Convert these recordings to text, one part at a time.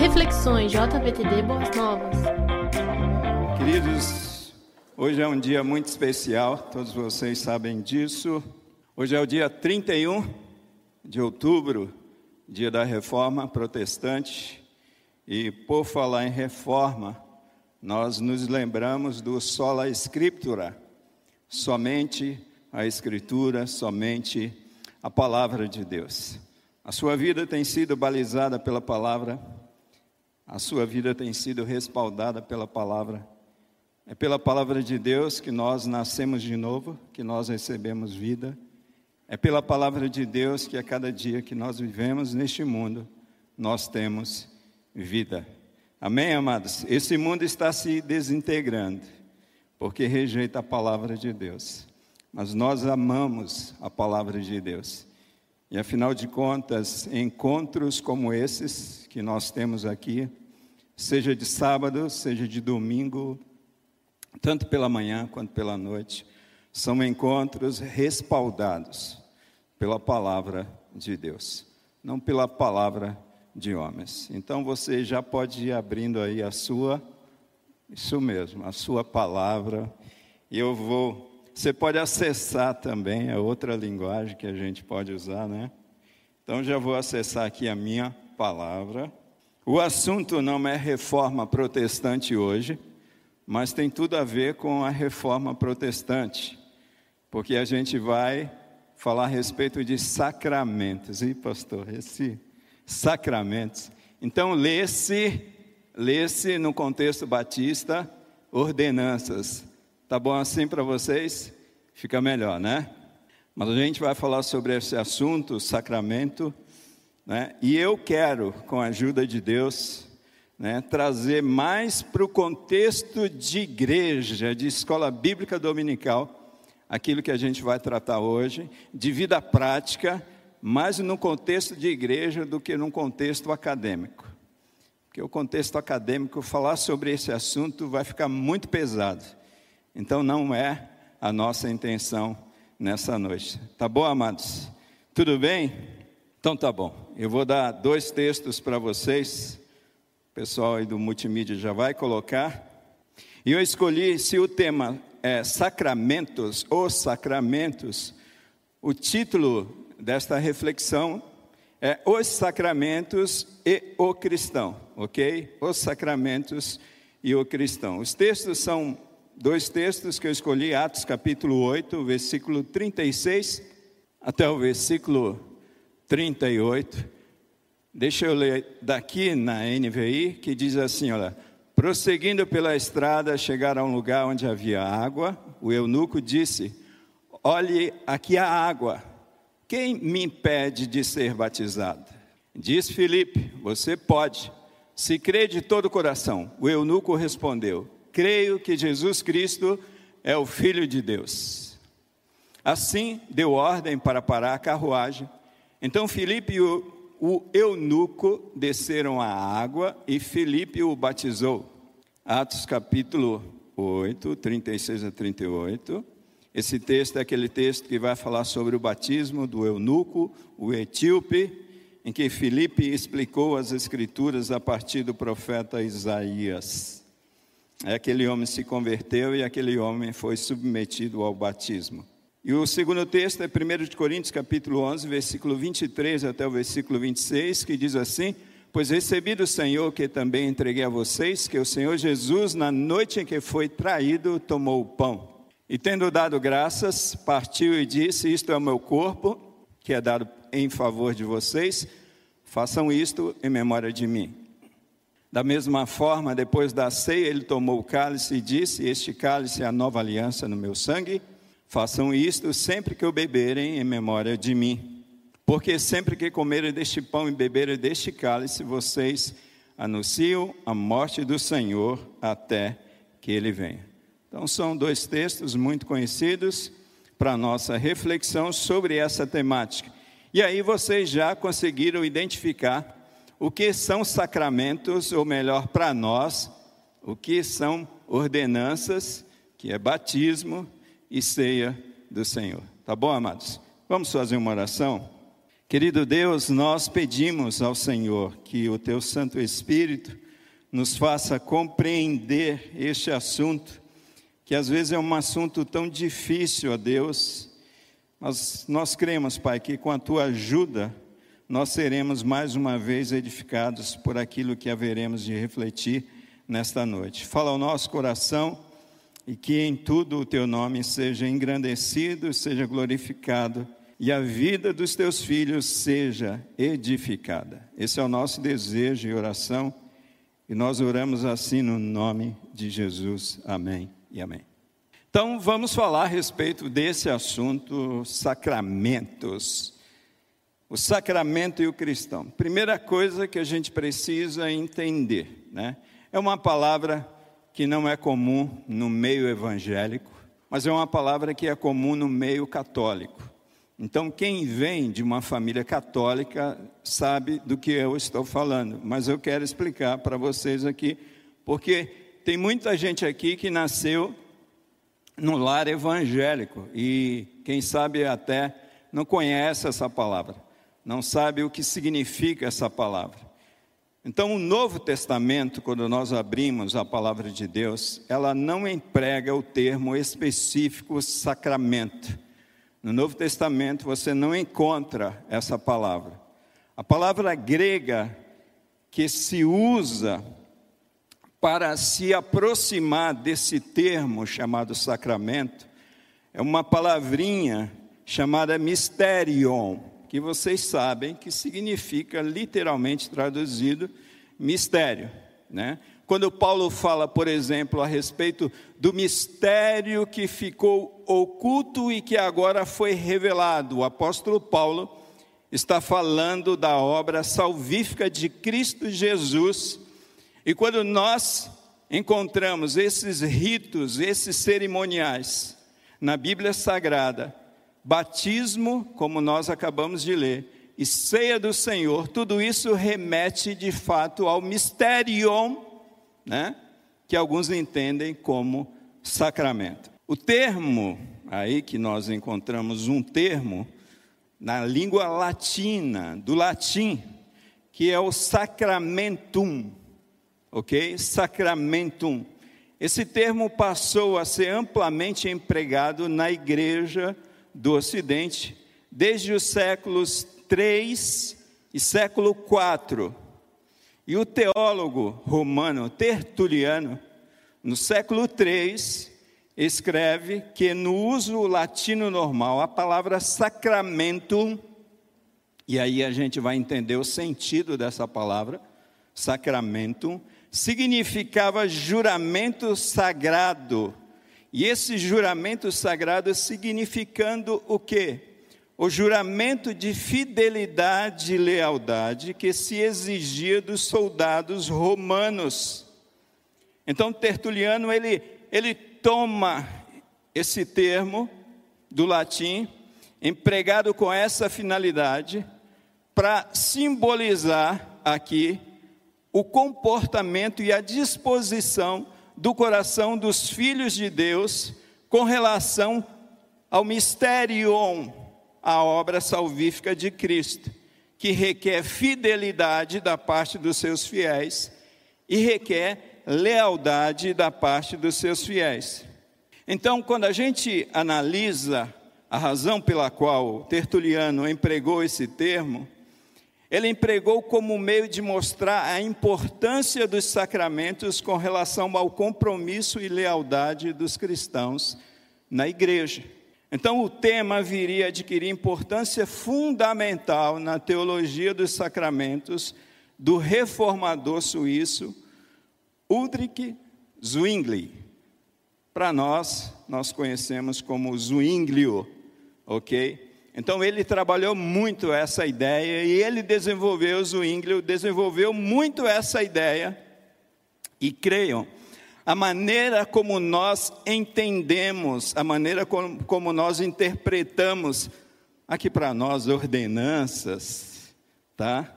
Reflexões JVTD Boas Novas. Queridos, hoje é um dia muito especial, todos vocês sabem disso. Hoje é o dia 31 de outubro, dia da reforma protestante. E por falar em reforma, nós nos lembramos do sola scriptura, somente a escritura, somente a palavra de Deus. A sua vida tem sido balizada pela palavra, a sua vida tem sido respaldada pela palavra. É pela palavra de Deus que nós nascemos de novo, que nós recebemos vida. É pela palavra de Deus que a cada dia que nós vivemos neste mundo, nós temos vida. Amém, amados? Esse mundo está se desintegrando, porque rejeita a palavra de Deus. Mas nós amamos a palavra de Deus. E afinal de contas, encontros como esses que nós temos aqui, seja de sábado, seja de domingo, tanto pela manhã quanto pela noite, são encontros respaldados pela palavra de Deus, não pela palavra de homens. Então você já pode ir abrindo aí a sua, isso mesmo, a sua palavra, e eu vou você pode acessar também, é outra linguagem que a gente pode usar, né? Então já vou acessar aqui a minha palavra. O assunto não é reforma protestante hoje, mas tem tudo a ver com a reforma protestante, porque a gente vai falar a respeito de sacramentos. E pastor, esse sacramentos. Então lê-se, lê-se no contexto batista, ordenanças. Tá bom assim para vocês? Fica melhor, né? Mas a gente vai falar sobre esse assunto, sacramento, né? E eu quero, com a ajuda de Deus, né, trazer mais para o contexto de igreja, de escola bíblica dominical, aquilo que a gente vai tratar hoje, de vida prática, mais no contexto de igreja do que num contexto acadêmico. Porque o contexto acadêmico, falar sobre esse assunto vai ficar muito pesado. Então não é a nossa intenção nessa noite. Tá bom, amados? Tudo bem? Então tá bom. Eu vou dar dois textos para vocês. O pessoal aí do multimídia já vai colocar. E eu escolhi, se o tema é sacramentos ou sacramentos, o título desta reflexão é Os Sacramentos e o Cristão, ok? Os Sacramentos e o Cristão. Os textos são dois textos que eu escolhi, Atos capítulo 8, versículo 36 até o versículo 38. Deixa eu ler daqui na NVI, que diz assim: olha. Prosseguindo pela estrada, chegaram a um lugar onde havia água. O eunuco disse: Olhe, aqui há água. Quem me impede de ser batizado? Diz Filipe: Você pode, se crê de todo o coração. O eunuco respondeu: creio que Jesus Cristo é o Filho de Deus. Assim, deu ordem para parar a carruagem. Então Filipe e o, o eunuco desceram à água e Filipe o batizou. Atos capítulo 8, 36 a 38. Esse texto é aquele texto que vai falar sobre o batismo do eunuco, o etíope, em que Filipe explicou as escrituras a partir do profeta Isaías. Aquele homem se converteu e aquele homem foi submetido ao batismo. E o segundo texto é 1 Coríntios capítulo 11, versículo 23 até o versículo 26, que diz assim: Pois recebi do Senhor que também entreguei a vocês, que o Senhor Jesus, na noite em que foi traído, tomou o pão. E tendo dado graças, partiu e disse: Isto é o meu corpo, que é dado em favor de vocês, façam isto em memória de mim. Da mesma forma, depois da ceia, ele tomou o cálice e disse: Este cálice é a nova aliança no meu sangue. Façam isto sempre que o beberem em memória de mim. Porque sempre que comerem deste pão e beberem deste cálice, vocês anunciam a morte do Senhor até que ele venha. Então, são dois textos muito conhecidos para nossa reflexão sobre essa temática. E aí vocês já conseguiram identificar o que são sacramentos, ou melhor, para nós, o que são ordenanças, que é batismo e ceia do Senhor. Tá bom, amados? Vamos fazer uma oração? Querido Deus, nós pedimos ao Senhor que o teu Santo Espírito nos faça compreender este assunto, que às vezes é um assunto tão difícil a Deus, mas nós cremos, Pai, que com a tua ajuda nós seremos mais uma vez edificados por aquilo que haveremos de refletir nesta noite. Fala ao nosso coração e que em tudo o teu nome seja engrandecido, seja glorificado e a vida dos teus filhos seja edificada. Esse é o nosso desejo e oração, e nós oramos assim no nome de Jesus. Amém e amém. Então, vamos falar a respeito desse assunto, sacramentos. O sacramento e o cristão. Primeira coisa que a gente precisa entender, né? É uma palavra que não é comum no meio evangélico, mas é uma palavra que é comum no meio católico. Então, quem vem de uma família católica sabe do que eu estou falando, mas eu quero explicar para vocês aqui, porque tem muita gente aqui que nasceu no lar evangélico e, quem sabe, até não conhece essa palavra, não sabe o que significa essa palavra. Então, o Novo Testamento, quando nós abrimos a palavra de Deus, ela não emprega o termo específico sacramento no Novo Testamento você não encontra essa palavra. A palavra grega que se usa para se aproximar desse termo chamado sacramento é uma palavrinha chamada mysterion, que vocês sabem que significa literalmente traduzido mistério, né? Quando Paulo fala, por exemplo, a respeito do mistério que ficou oculto e que agora foi revelado, o apóstolo Paulo está falando da obra salvífica de Cristo Jesus. E quando nós encontramos esses ritos, esses cerimoniais na Bíblia Sagrada, batismo, como nós acabamos de ler, e ceia do Senhor, tudo isso remete de fato ao mistério né? que alguns entendem como sacramento. O termo, aí que nós encontramos um termo, na língua latina, do latim, que é o sacramentum, ok? Sacramentum. Esse termo passou a ser amplamente empregado na igreja do Ocidente desde os séculos 3 e século 4 e o teólogo romano Tertuliano, no século III, escreve que no uso latino normal, a palavra sacramento, e aí a gente vai entender o sentido dessa palavra, sacramento, significava juramento sagrado. E esse juramento sagrado significando o quê? o juramento de fidelidade e lealdade que se exigia dos soldados romanos. Então Tertuliano ele ele toma esse termo do latim empregado com essa finalidade para simbolizar aqui o comportamento e a disposição do coração dos filhos de Deus com relação ao mistério a obra salvífica de Cristo, que requer fidelidade da parte dos seus fiéis e requer lealdade da parte dos seus fiéis. Então, quando a gente analisa a razão pela qual Tertuliano empregou esse termo, ele empregou como meio de mostrar a importância dos sacramentos com relação ao compromisso e lealdade dos cristãos na igreja. Então, o tema viria a adquirir importância fundamental na teologia dos sacramentos do reformador suíço Ulrich Zwingli. Para nós, nós conhecemos como Zwinglio, ok? Então, ele trabalhou muito essa ideia e ele desenvolveu, Zwinglio desenvolveu muito essa ideia. E creiam, a maneira como nós entendemos, a maneira como, nós interpretamos, aqui para nós, ordenanças, tá?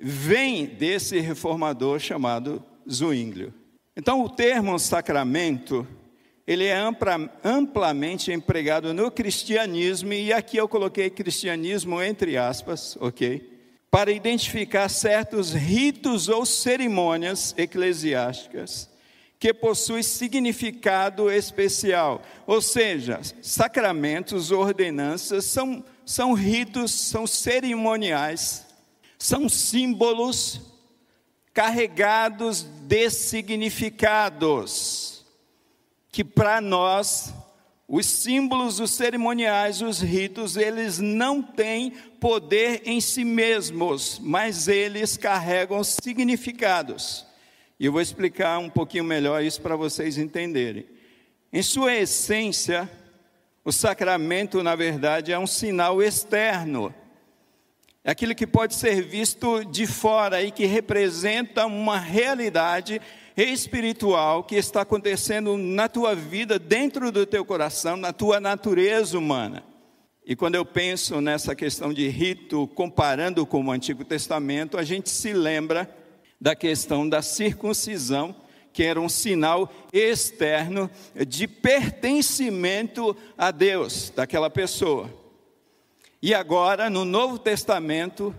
Vem desse reformador chamado Zwinglio. Então, o termo sacramento, ele é ampla, amplamente empregado no cristianismo, e aqui eu coloquei cristianismo entre aspas, ok? Para identificar certos ritos ou cerimônias eclesiásticas que possuem significado especial. Ou seja, sacramentos, ordenanças são, são ritos, são cerimoniais, são símbolos carregados de significados que para nós os símbolos, os cerimoniais, os ritos, eles não têm poder em si mesmos, mas eles carregam significados. E eu vou explicar um pouquinho melhor isso para vocês entenderem. Em sua essência, o sacramento, na verdade, é um sinal externo. É aquilo que pode ser visto de fora e que representa uma realidade espiritual que está acontecendo na tua vida, dentro do teu coração, na tua natureza humana. E quando eu penso nessa questão de rito, comparando com o Antigo Testamento, a gente se lembra da questão da circuncisão, que era um sinal externo de pertencimento a Deus daquela pessoa. E agora, no Novo Testamento,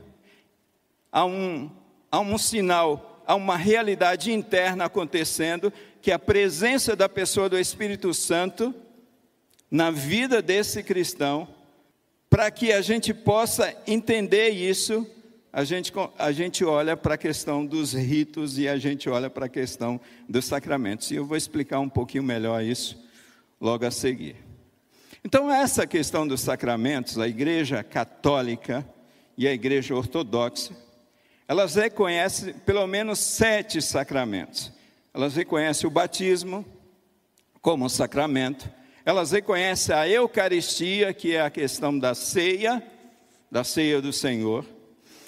há um, há um sinal há uma realidade interna acontecendo, que é a presença da pessoa do Espírito Santo na vida desse cristão, para que a gente possa entender isso, a gente, a gente olha para a questão dos ritos e a gente olha para a questão dos sacramentos. E eu vou explicar um pouquinho melhor isso logo a seguir. Então, essa questão dos sacramentos, a Igreja Católica e a Igreja Ortodoxa, elas reconhecem pelo menos sete sacramentos. Elas reconhecem o batismo como sacramento, elas reconhecem a Eucaristia, que é a questão da ceia, da ceia do Senhor.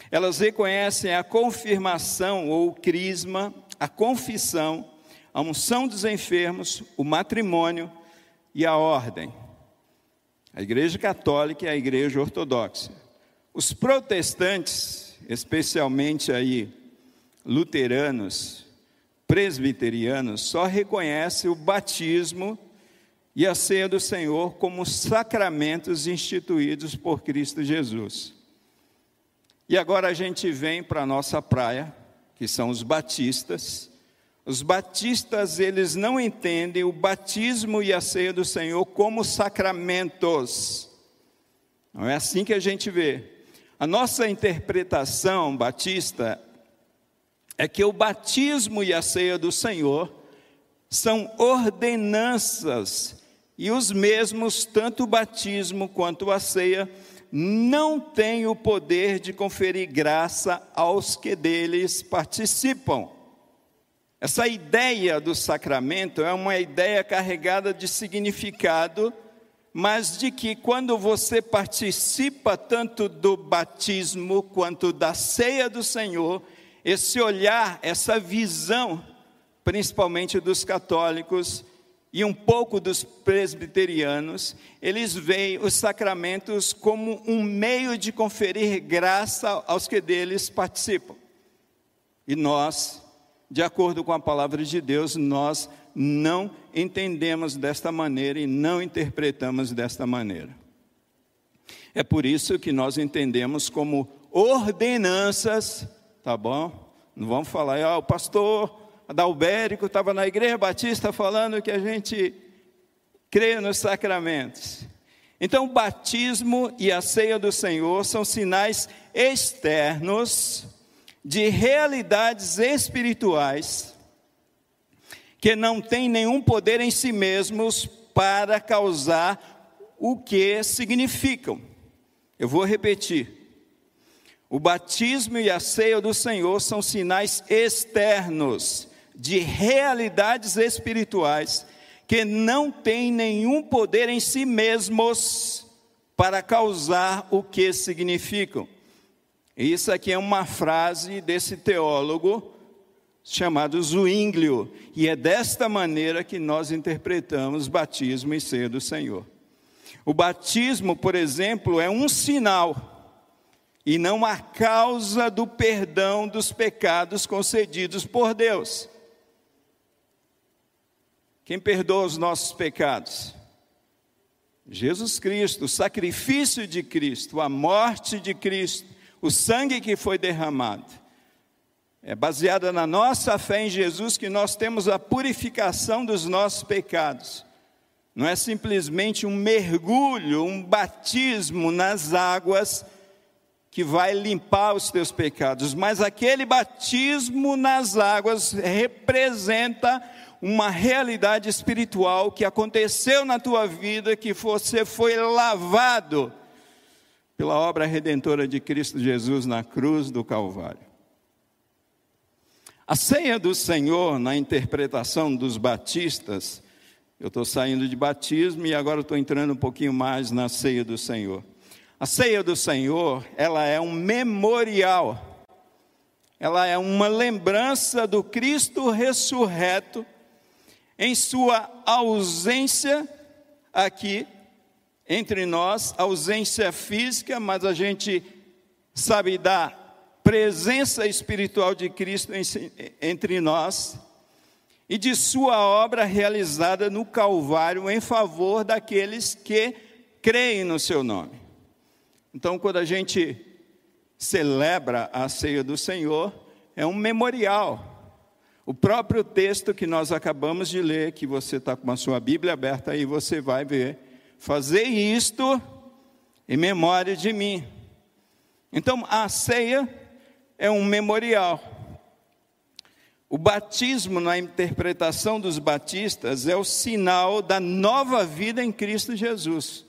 Elas reconhecem a confirmação ou o crisma, a confissão, a unção dos enfermos, o matrimônio e a ordem. A Igreja Católica e a Igreja Ortodoxa. Os protestantes especialmente aí luteranos, presbiterianos, só reconhecem o batismo e a ceia do Senhor como sacramentos instituídos por Cristo Jesus. E agora a gente vem para a nossa praia, que são os batistas. Os batistas, eles não entendem o batismo e a ceia do Senhor como sacramentos. Não é assim que a gente vê. A nossa interpretação batista é que o batismo e a ceia do Senhor são ordenanças e os mesmos, tanto o batismo quanto a ceia, não têm o poder de conferir graça aos que deles participam. Essa ideia do sacramento é uma ideia carregada de significado mas de que quando você participa tanto do batismo quanto da ceia do Senhor, esse olhar, essa visão, principalmente dos católicos e um pouco dos presbiterianos, eles veem os sacramentos como um meio de conferir graça aos que deles participam. E nós, de acordo com a palavra de Deus, nós não entendemos desta maneira e não interpretamos desta maneira. É por isso que nós entendemos como ordenanças, tá bom? Não vamos falar, ah, o pastor Adalbérico estava na igreja batista falando que a gente crê nos sacramentos. Então, o batismo e a ceia do Senhor são sinais externos de realidades espirituais que não têm nenhum poder em si mesmos para causar o que significam. Eu vou repetir. O batismo e a ceia do Senhor são sinais externos de realidades espirituais que não têm nenhum poder em si mesmos para causar o que significam. Isso aqui é uma frase desse teólogo chamado Zwinglio, e é desta maneira que nós interpretamos batismo e ceia do Senhor. O batismo, por exemplo, é um sinal e não a causa do perdão dos pecados concedidos por Deus. Quem perdoa os nossos pecados? Jesus Cristo, o sacrifício de Cristo, a morte de Cristo, o sangue que foi derramado. É baseada na nossa fé em Jesus que nós temos a purificação dos nossos pecados. Não é simplesmente um mergulho, um batismo nas águas que vai limpar os teus pecados, mas aquele batismo nas águas representa uma realidade espiritual que aconteceu na tua vida, que você foi lavado pela obra redentora de Cristo Jesus na cruz do Calvário. A ceia do Senhor, na interpretação dos batistas, eu estou saindo de batismo e agora estou entrando um pouquinho mais na ceia do Senhor. A ceia do Senhor, ela é um memorial, ela é uma lembrança do Cristo ressurreto em sua ausência aqui entre nós, ausência física, mas a gente sabe da presença espiritual de Cristo entre nós e de sua obra realizada no Calvário em favor daqueles que creem no seu nome. Então, quando a gente celebra a ceia do Senhor, é um memorial o próprio texto que nós acabamos de ler, que você está com a sua Bíblia aberta aí, você vai ver. Fazer isto em memória de mim. Então, a ceia é um memorial. O batismo, na interpretação dos batistas, é o sinal da nova vida em Cristo Jesus.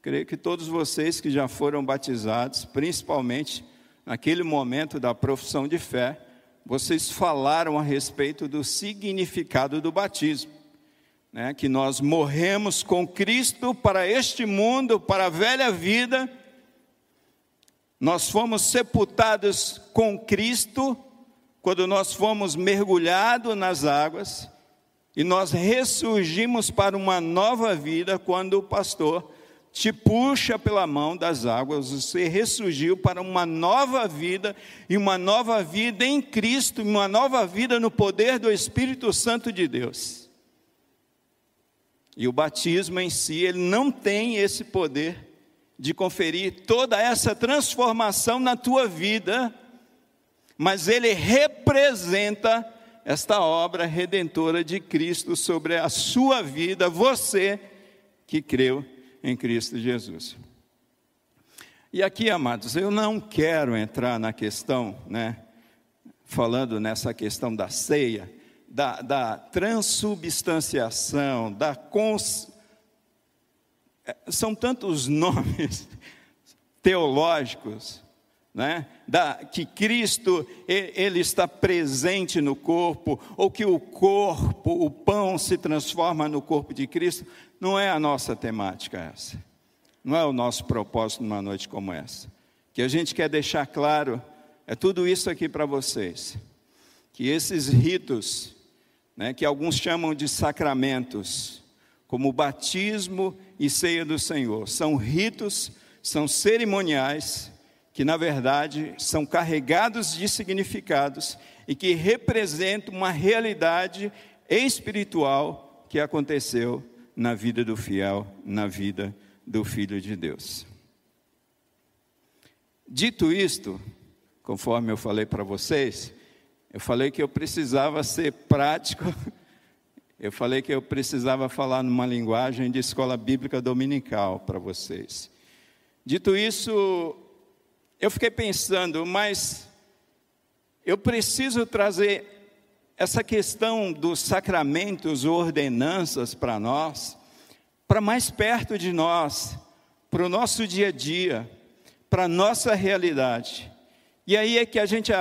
Creio que todos vocês que já foram batizados, principalmente naquele momento da profissão de fé, vocês falaram a respeito do significado do batismo. Né, que nós morremos com Cristo para este mundo, para a velha vida, nós fomos sepultados com Cristo quando nós fomos mergulhados nas águas, e nós ressurgimos para uma nova vida quando o pastor te puxa pela mão das águas, você ressurgiu para uma nova vida, e uma nova vida em Cristo, uma nova vida no poder do Espírito Santo de Deus. E o batismo em si, ele não tem esse poder de conferir toda essa transformação na tua vida, mas ele representa esta obra redentora de Cristo sobre a sua vida, você que creu em Cristo Jesus. E aqui, amados, eu não quero entrar na questão, né, falando nessa questão da ceia, da, da transubstanciação, da cons... São tantos nomes teológicos, né? Da, que Cristo ele está presente no corpo, ou que o corpo, o pão se transforma no corpo de Cristo. Não é a nossa temática essa. Não é o nosso propósito numa noite como essa. Que a gente quer deixar claro é tudo isso aqui para vocês. Que esses ritos, né, que alguns chamam de sacramentos, como batismo e ceia do Senhor, são ritos, são cerimoniais que na verdade são carregados de significados e que representam uma realidade espiritual que aconteceu na vida do fiel, na vida do Filho de Deus. Dito isto, conforme eu falei para vocês, eu falei que eu precisava ser prático, eu falei que eu precisava falar numa linguagem de escola bíblica dominical para vocês. Dito isso, eu fiquei pensando, mas eu preciso trazer essa questão dos sacramentos ordenanças para nós, para mais perto de nós, para o nosso dia a dia, para a nossa realidade. E aí é que a gente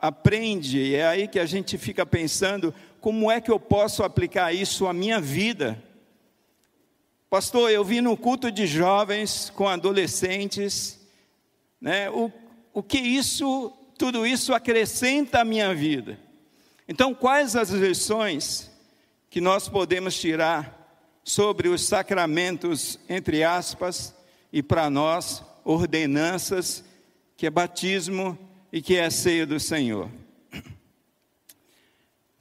aprende, é aí que a gente fica pensando: como é que eu posso aplicar isso à minha vida? Pastor, eu vim no culto de jovens com adolescentes, né? O, o que isso, tudo isso acrescenta à minha vida? Então, quais as lições que nós podemos tirar sobre os sacramentos, entre aspas, e para nós, ordenanças, que é batismo e que é ceia do Senhor?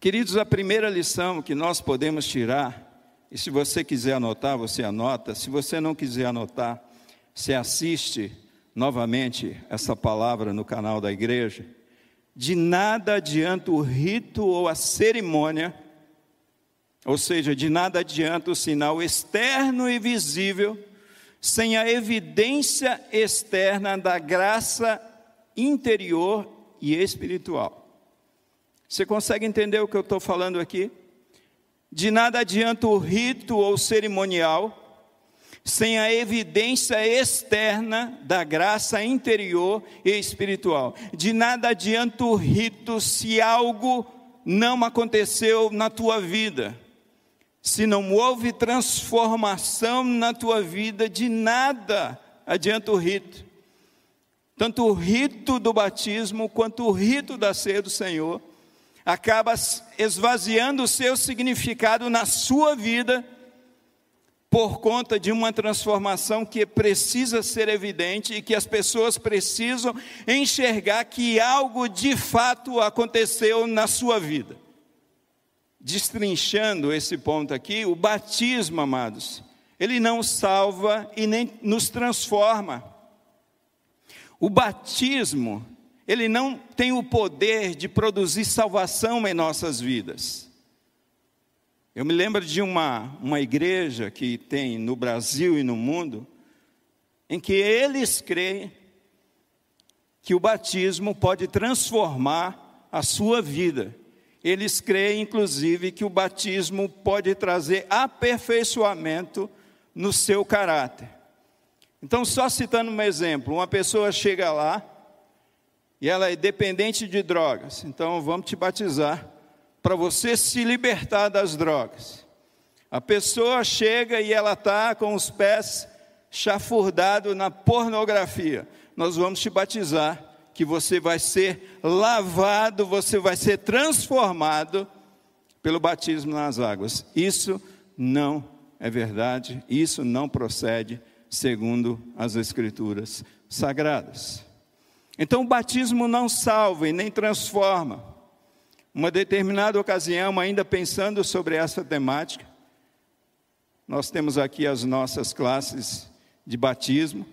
Queridos, a primeira lição que nós podemos tirar, e se você quiser anotar, você anota, se você não quiser anotar, você assiste novamente essa palavra no canal da igreja. De nada adianta o rito ou a cerimônia, ou seja, de nada adianta o sinal externo e visível, sem a evidência externa da graça interior e espiritual. Você consegue entender o que eu estou falando aqui? De nada adianta o rito ou cerimonial, sem a evidência externa da graça interior e espiritual. De nada adianta o rito se algo não aconteceu na tua vida. Se não houve transformação na tua vida, de nada adianta o rito. Tanto o rito do batismo quanto o rito da ceia do Senhor acaba esvaziando o seu significado na sua vida por conta de uma transformação que precisa ser evidente e que as pessoas precisam enxergar que algo de fato aconteceu na sua vida. Destrinchando esse ponto aqui, o batismo, amados, ele não salva e nem nos transforma. O batismo, ele não tem o poder de produzir salvação em nossas vidas. Eu me lembro de uma, uma igreja que tem no Brasil e no mundo, em que eles creem que o batismo pode transformar a sua vida. Eles creem, inclusive, que o batismo pode trazer aperfeiçoamento no seu caráter. Então, só citando um exemplo: uma pessoa chega lá e ela é dependente de drogas, então vamos te batizar para você se libertar das drogas. A pessoa chega e ela está com os pés chafurdados na pornografia. Nós vamos te batizar, que você vai ser lavado, você vai ser transformado pelo batismo nas águas. Isso não é verdade, isso não procede segundo as Escrituras sagradas. Então, o batismo não salva e nem transforma. Uma determinada ocasião, ainda pensando sobre essa temática, nós temos aqui as nossas classes de batismo,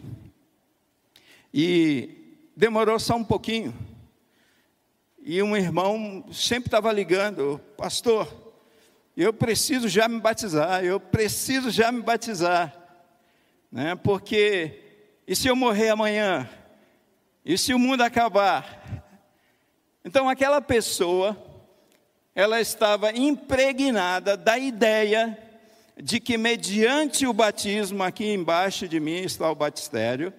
e demorou só um pouquinho, e um irmão sempre estava ligando, pastor, eu preciso já me batizar, eu preciso já me batizar, né? porque e se eu morrer amanhã? E se o mundo acabar? Então aquela pessoa ela estava impregnada da ideia de que, mediante o batismo, aqui embaixo de mim está o batistério,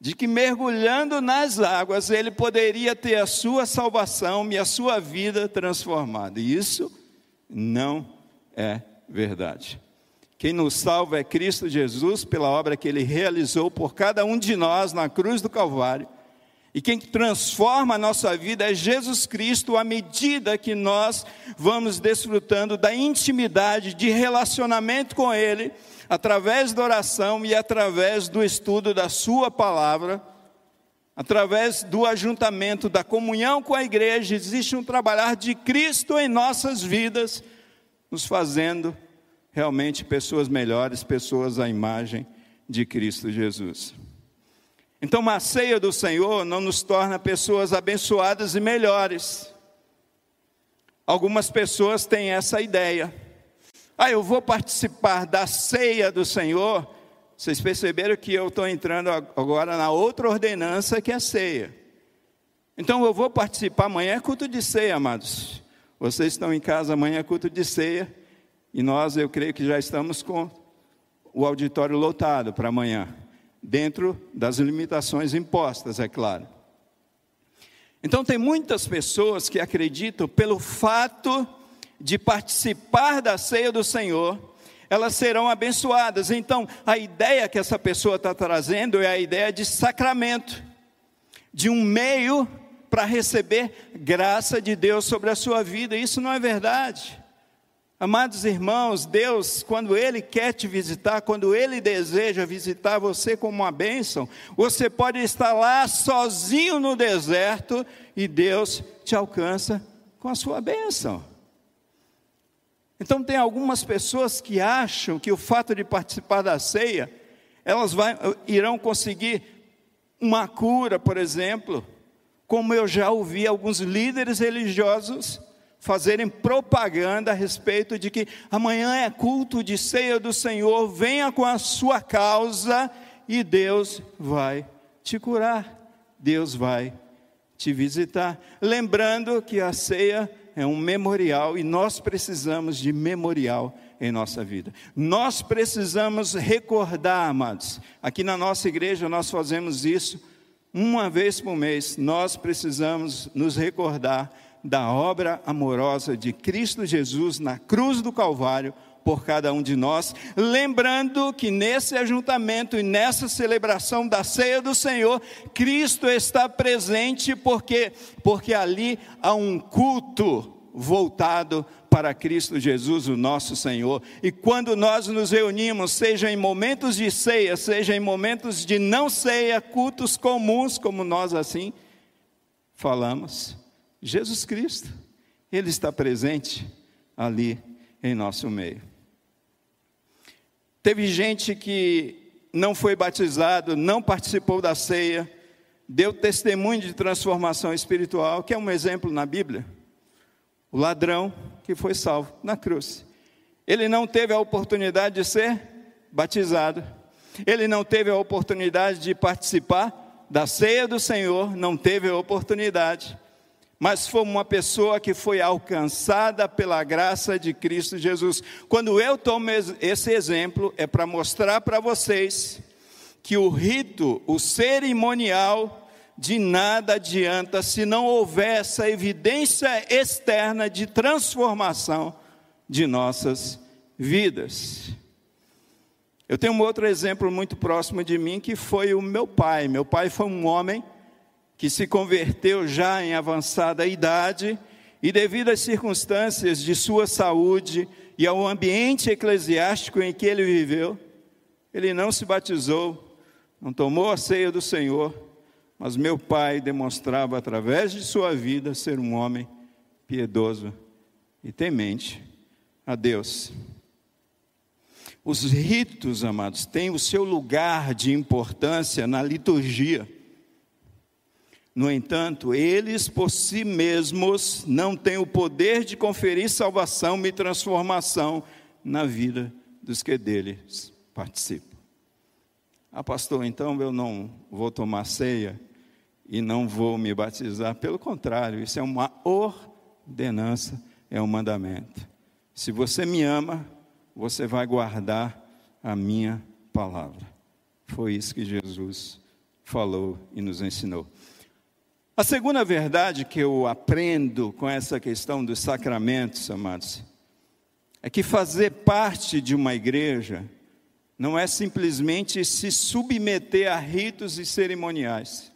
de que mergulhando nas águas ele poderia ter a sua salvação e a sua vida transformada. E isso não é verdade. Quem nos salva é Cristo Jesus, pela obra que ele realizou por cada um de nós na cruz do Calvário. E quem transforma a nossa vida é Jesus Cristo, à medida que nós vamos desfrutando da intimidade, de relacionamento com Ele, através da oração e através do estudo da Sua palavra, através do ajuntamento, da comunhão com a igreja, existe um trabalhar de Cristo em nossas vidas, nos fazendo realmente pessoas melhores, pessoas à imagem de Cristo Jesus. Então, uma ceia do Senhor não nos torna pessoas abençoadas e melhores. Algumas pessoas têm essa ideia. Ah, eu vou participar da ceia do Senhor. Vocês perceberam que eu estou entrando agora na outra ordenança que é a ceia. Então eu vou participar amanhã é culto de ceia, amados. Vocês estão em casa amanhã é culto de ceia. E nós, eu creio que já estamos com o auditório lotado para amanhã dentro das limitações impostas, é claro. Então, tem muitas pessoas que acreditam, pelo fato de participar da ceia do Senhor, elas serão abençoadas. Então, a ideia que essa pessoa está trazendo é a ideia de sacramento, de um meio para receber graça de Deus sobre a sua vida. Isso não é verdade. Amados irmãos, Deus, quando Ele quer te visitar, quando Ele deseja visitar você como uma bênção, você pode estar lá sozinho no deserto e Deus te alcança com a sua bênção. Então, tem algumas pessoas que acham que o fato de participar da ceia, elas vai, irão conseguir uma cura, por exemplo, como eu já ouvi alguns líderes religiosos fazerem propaganda a respeito de que amanhã é culto de ceia do Senhor, venha com a sua causa e Deus vai te curar, Deus vai te visitar. Lembrando que a ceia é um memorial e nós precisamos de memorial em nossa vida. Nós precisamos recordar, amados. Aqui na nossa igreja nós fazemos isso uma vez por mês. Nós precisamos nos recordar da obra amorosa de Cristo Jesus na cruz do Calvário por cada um de nós, lembrando que nesse ajuntamento e nessa celebração da ceia do Senhor, Cristo está presente porque porque ali há um culto voltado para Cristo Jesus, o nosso Senhor. E quando nós nos reunimos, seja em momentos de ceia, seja em momentos de não ceia, cultos comuns, como nós assim falamos, Jesus Cristo, Ele está presente ali em nosso meio. Teve gente que não foi batizado, não participou da ceia, deu testemunho de transformação espiritual, que é um exemplo na Bíblia. O ladrão que foi salvo na cruz. Ele não teve a oportunidade de ser batizado, ele não teve a oportunidade de participar da ceia do Senhor, não teve a oportunidade mas foi uma pessoa que foi alcançada pela graça de Cristo Jesus. Quando eu tomo esse exemplo, é para mostrar para vocês que o rito, o cerimonial, de nada adianta se não houver essa evidência externa de transformação de nossas vidas. Eu tenho um outro exemplo muito próximo de mim que foi o meu pai. Meu pai foi um homem que se converteu já em avançada idade e, devido às circunstâncias de sua saúde e ao ambiente eclesiástico em que ele viveu, ele não se batizou, não tomou a ceia do Senhor, mas meu pai demonstrava através de sua vida ser um homem piedoso e temente a Deus. Os ritos, amados, têm o seu lugar de importância na liturgia. No entanto, eles por si mesmos não têm o poder de conferir salvação e transformação na vida dos que deles participam. Ah, pastor, então eu não vou tomar ceia e não vou me batizar. Pelo contrário, isso é uma ordenança, é um mandamento. Se você me ama, você vai guardar a minha palavra. Foi isso que Jesus falou e nos ensinou. A segunda verdade que eu aprendo com essa questão dos sacramentos, amados, é que fazer parte de uma igreja não é simplesmente se submeter a ritos e cerimoniais.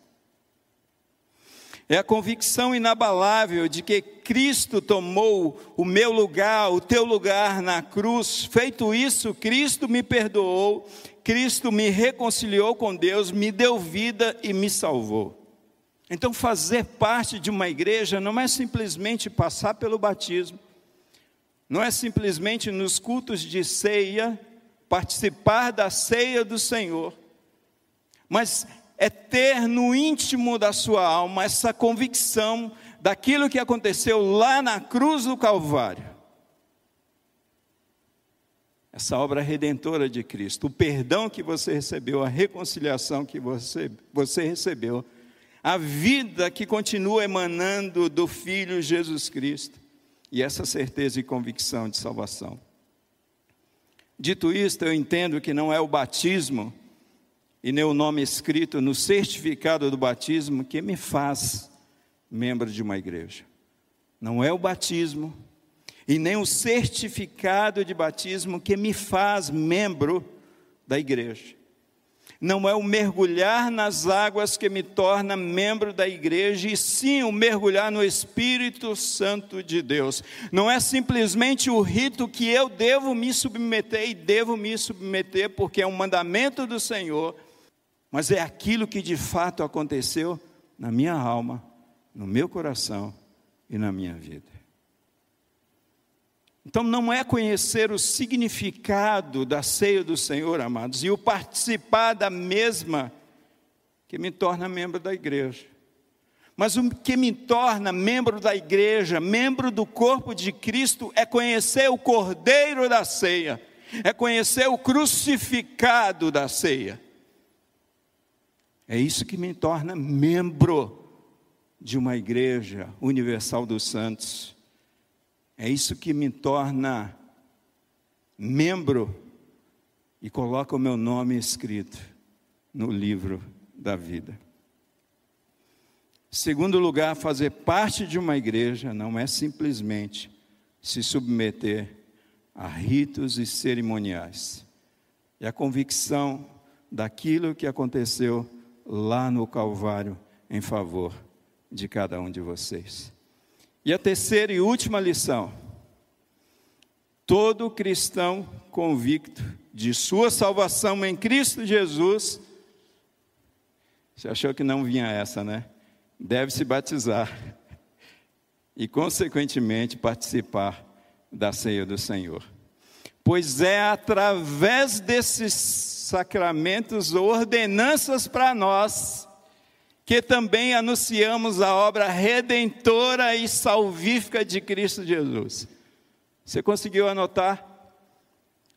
É a convicção inabalável de que Cristo tomou o meu lugar, o teu lugar na cruz. Feito isso, Cristo me perdoou, Cristo me reconciliou com Deus, me deu vida e me salvou. Então, fazer parte de uma igreja não é simplesmente passar pelo batismo, não é simplesmente nos cultos de ceia, participar da ceia do Senhor, mas é ter no íntimo da sua alma essa convicção daquilo que aconteceu lá na cruz do Calvário. Essa obra redentora de Cristo, o perdão que você recebeu, a reconciliação que você, você recebeu a vida que continua emanando do Filho Jesus Cristo e essa certeza e convicção de salvação. Dito isto, eu entendo que não é o batismo e nem o nome escrito no certificado do batismo que me faz membro de uma igreja. Não é o batismo e nem o certificado de batismo que me faz membro da igreja. Não é o mergulhar nas águas que me torna membro da igreja, e sim o mergulhar no Espírito Santo de Deus. Não é simplesmente o rito que eu devo me submeter e devo me submeter porque é um mandamento do Senhor, mas é aquilo que de fato aconteceu na minha alma, no meu coração e na minha vida. Então, não é conhecer o significado da ceia do Senhor, amados, e o participar da mesma que me torna membro da igreja. Mas o que me torna membro da igreja, membro do corpo de Cristo, é conhecer o cordeiro da ceia, é conhecer o crucificado da ceia. É isso que me torna membro de uma igreja universal dos santos. É isso que me torna membro e coloca o meu nome escrito no livro da vida. Segundo lugar, fazer parte de uma igreja não é simplesmente se submeter a ritos e cerimoniais. É a convicção daquilo que aconteceu lá no Calvário em favor de cada um de vocês. E a terceira e última lição: todo cristão convicto de sua salvação em Cristo Jesus. Você achou que não vinha essa, né? deve se batizar e, consequentemente, participar da ceia do Senhor. Pois é através desses sacramentos, ordenanças para nós, que também anunciamos a obra redentora e salvífica de Cristo Jesus. Você conseguiu anotar?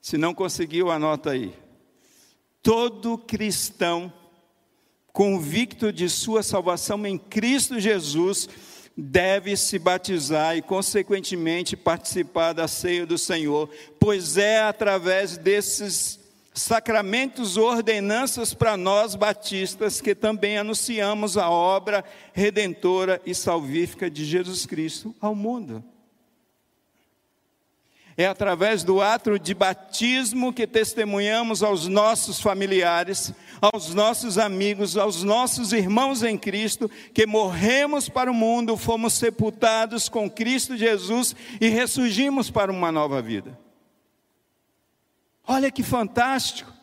Se não conseguiu, anota aí. Todo cristão convicto de sua salvação em Cristo Jesus, deve se batizar e, consequentemente, participar da ceia do Senhor, pois é através desses sacramentos, ordenanças para nós batistas que também anunciamos a obra redentora e salvífica de Jesus Cristo ao mundo. É através do ato de batismo que testemunhamos aos nossos familiares, aos nossos amigos, aos nossos irmãos em Cristo, que morremos para o mundo, fomos sepultados com Cristo Jesus e ressurgimos para uma nova vida. Olha que fantástico!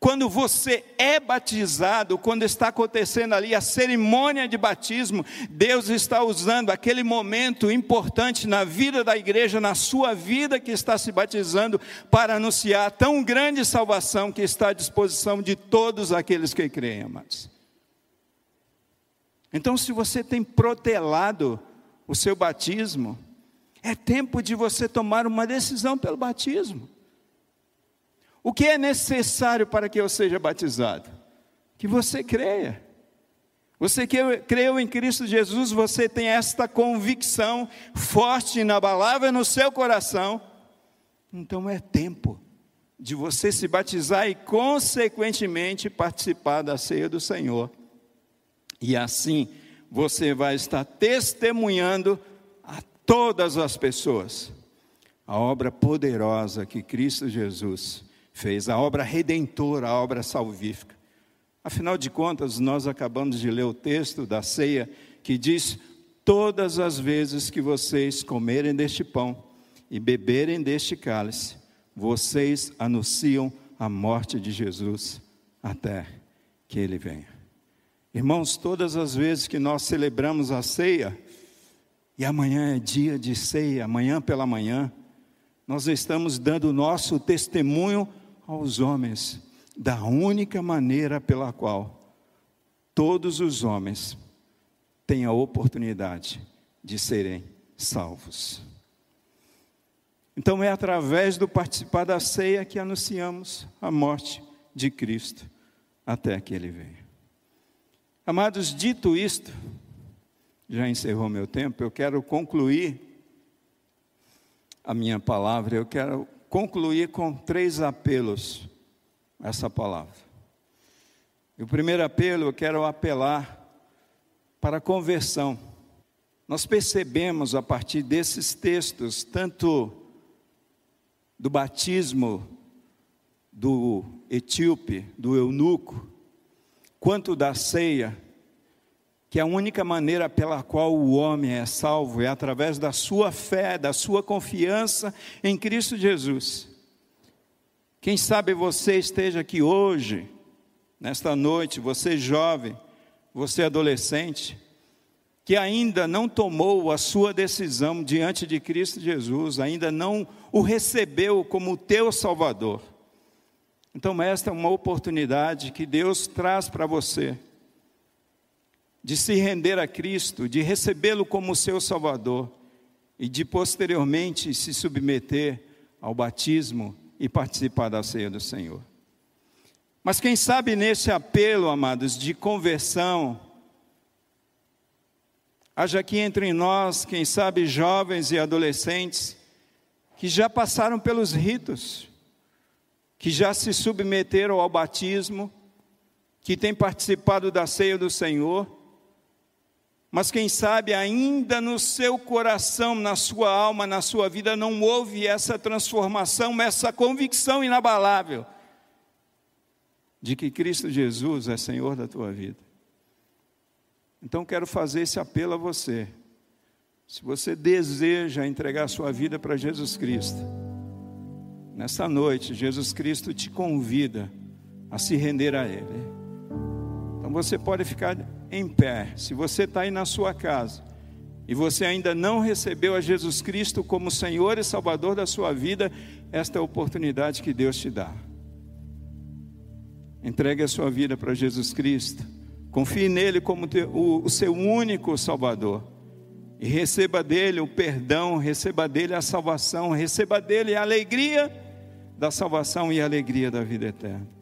Quando você é batizado, quando está acontecendo ali a cerimônia de batismo, Deus está usando aquele momento importante na vida da igreja, na sua vida que está se batizando, para anunciar tão grande salvação que está à disposição de todos aqueles que creem, amados. Então, se você tem protelado o seu batismo, é tempo de você tomar uma decisão pelo batismo. O que é necessário para que eu seja batizado? Que você creia. Você que creu em Cristo Jesus, você tem esta convicção forte e inabalável no seu coração. Então é tempo de você se batizar e, consequentemente, participar da ceia do Senhor. E assim você vai estar testemunhando a todas as pessoas a obra poderosa que Cristo Jesus fez, a obra redentora, a obra salvífica. Afinal de contas, nós acabamos de ler o texto da ceia que diz: Todas as vezes que vocês comerem deste pão e beberem deste cálice, vocês anunciam a morte de Jesus até que ele venha. Irmãos, todas as vezes que nós celebramos a ceia, e amanhã é dia de ceia, amanhã pela manhã, nós estamos dando o nosso testemunho aos homens da única maneira pela qual todos os homens têm a oportunidade de serem salvos. Então é através do participar da ceia que anunciamos a morte de Cristo até que ele venha. Amados, dito isto, já encerrou meu tempo, eu quero concluir a minha palavra, eu quero concluir com três apelos essa palavra. E o primeiro apelo, eu quero apelar para a conversão. Nós percebemos a partir desses textos, tanto do batismo do etíope, do eunuco, quanto da ceia, que a única maneira pela qual o homem é salvo é através da sua fé, da sua confiança em Cristo Jesus. Quem sabe você esteja aqui hoje, nesta noite, você jovem, você adolescente, que ainda não tomou a sua decisão diante de Cristo Jesus, ainda não o recebeu como teu Salvador. Então, esta é uma oportunidade que Deus traz para você de se render a Cristo, de recebê-lo como seu Salvador e de posteriormente se submeter ao batismo e participar da ceia do Senhor. Mas quem sabe nesse apelo, amados, de conversão, haja aqui entre nós, quem sabe jovens e adolescentes, que já passaram pelos ritos, que já se submeteram ao batismo, que têm participado da ceia do Senhor, mas quem sabe ainda no seu coração, na sua alma, na sua vida, não houve essa transformação, essa convicção inabalável de que Cristo Jesus é Senhor da tua vida. Então quero fazer esse apelo a você. Se você deseja entregar sua vida para Jesus Cristo, nessa noite, Jesus Cristo te convida a se render a Ele. Então você pode ficar em pé. Se você está aí na sua casa e você ainda não recebeu a Jesus Cristo como Senhor e Salvador da sua vida, esta é a oportunidade que Deus te dá. Entregue a sua vida para Jesus Cristo. Confie nele como o, seu único Salvador. E receba dele o perdão, receba dele a salvação, receba dele a alegria da salvação e a alegria da vida eterna.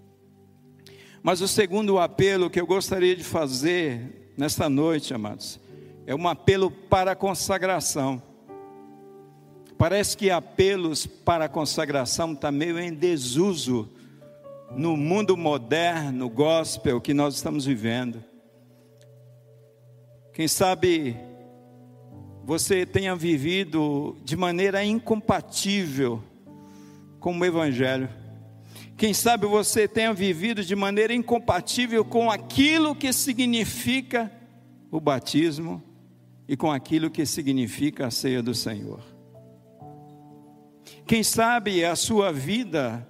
Mas o segundo apelo que eu gostaria de fazer nesta noite, amados, é um apelo para a consagração. Parece que apelos para a consagração está meio em desuso no mundo moderno, gospel que nós estamos vivendo. Quem sabe você tenha vivido de maneira incompatível com o Evangelho. Quem sabe você tenha vivido de maneira incompatível com aquilo que significa o batismo e com aquilo que significa a ceia do Senhor. Quem sabe a sua vida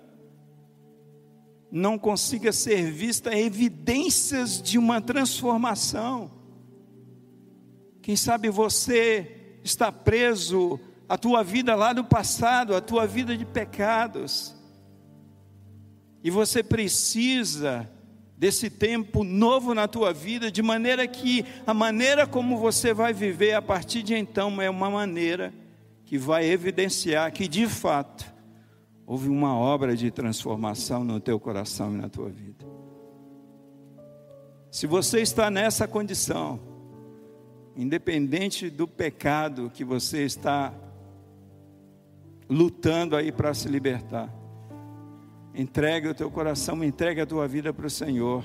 não consiga ser vista evidências de uma transformação. Quem sabe você está preso à tua vida lá do passado, à tua vida de pecados. E você precisa desse tempo novo na tua vida, de maneira que a maneira como você vai viver a partir de então é uma maneira que vai evidenciar que de fato houve uma obra de transformação no teu coração e na tua vida. Se você está nessa condição, independente do pecado que você está lutando aí para se libertar, entregue o teu coração, entregue a tua vida para o Senhor,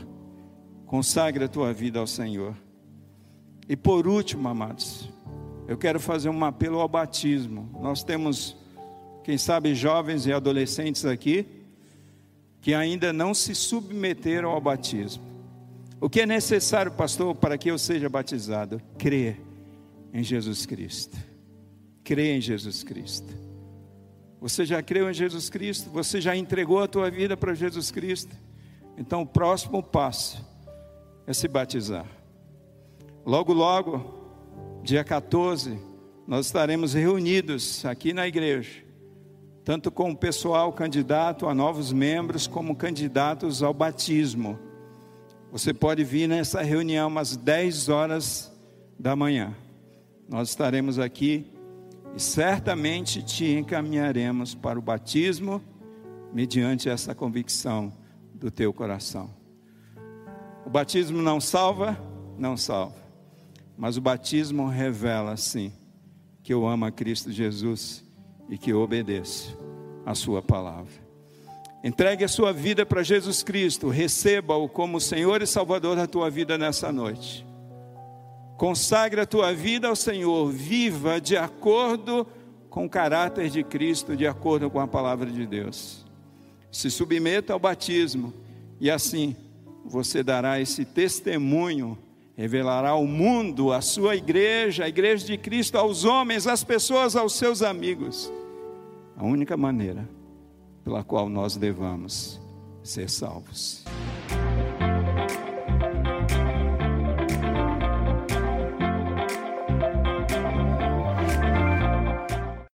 consagre a tua vida ao Senhor. E por último, amados, eu quero fazer um apelo ao batismo. Nós temos quem sabe jovens e adolescentes aqui, que ainda não se submeteram ao batismo. O que é necessário, pastor, para que eu seja batizado? Crer em Jesus Cristo. Crer em Jesus Cristo. Você já creu em Jesus Cristo? Você já entregou a tua vida para Jesus Cristo? Então o próximo passo é se batizar. Logo, logo, dia 14, nós estaremos reunidos aqui na igreja tanto com o pessoal candidato a novos membros, como candidatos ao batismo. Você pode vir nessa reunião às 10 horas da manhã. Nós estaremos aqui e certamente te encaminharemos para o batismo, mediante essa convicção do teu coração. O batismo não salva? Não salva. Mas o batismo revela, sim, que eu amo a Cristo Jesus e que obedeço a Sua palavra. Entregue a sua vida para Jesus Cristo, receba-o como Senhor e Salvador da tua vida nessa noite. Consagre a tua vida ao Senhor, viva de acordo com o caráter de Cristo, de acordo com a palavra de Deus. Se submeta ao batismo e assim você dará esse testemunho, revelará ao mundo, à sua igreja, a igreja de Cristo, aos homens, às pessoas, aos seus amigos a única maneira pela qual nós devamos ser salvos.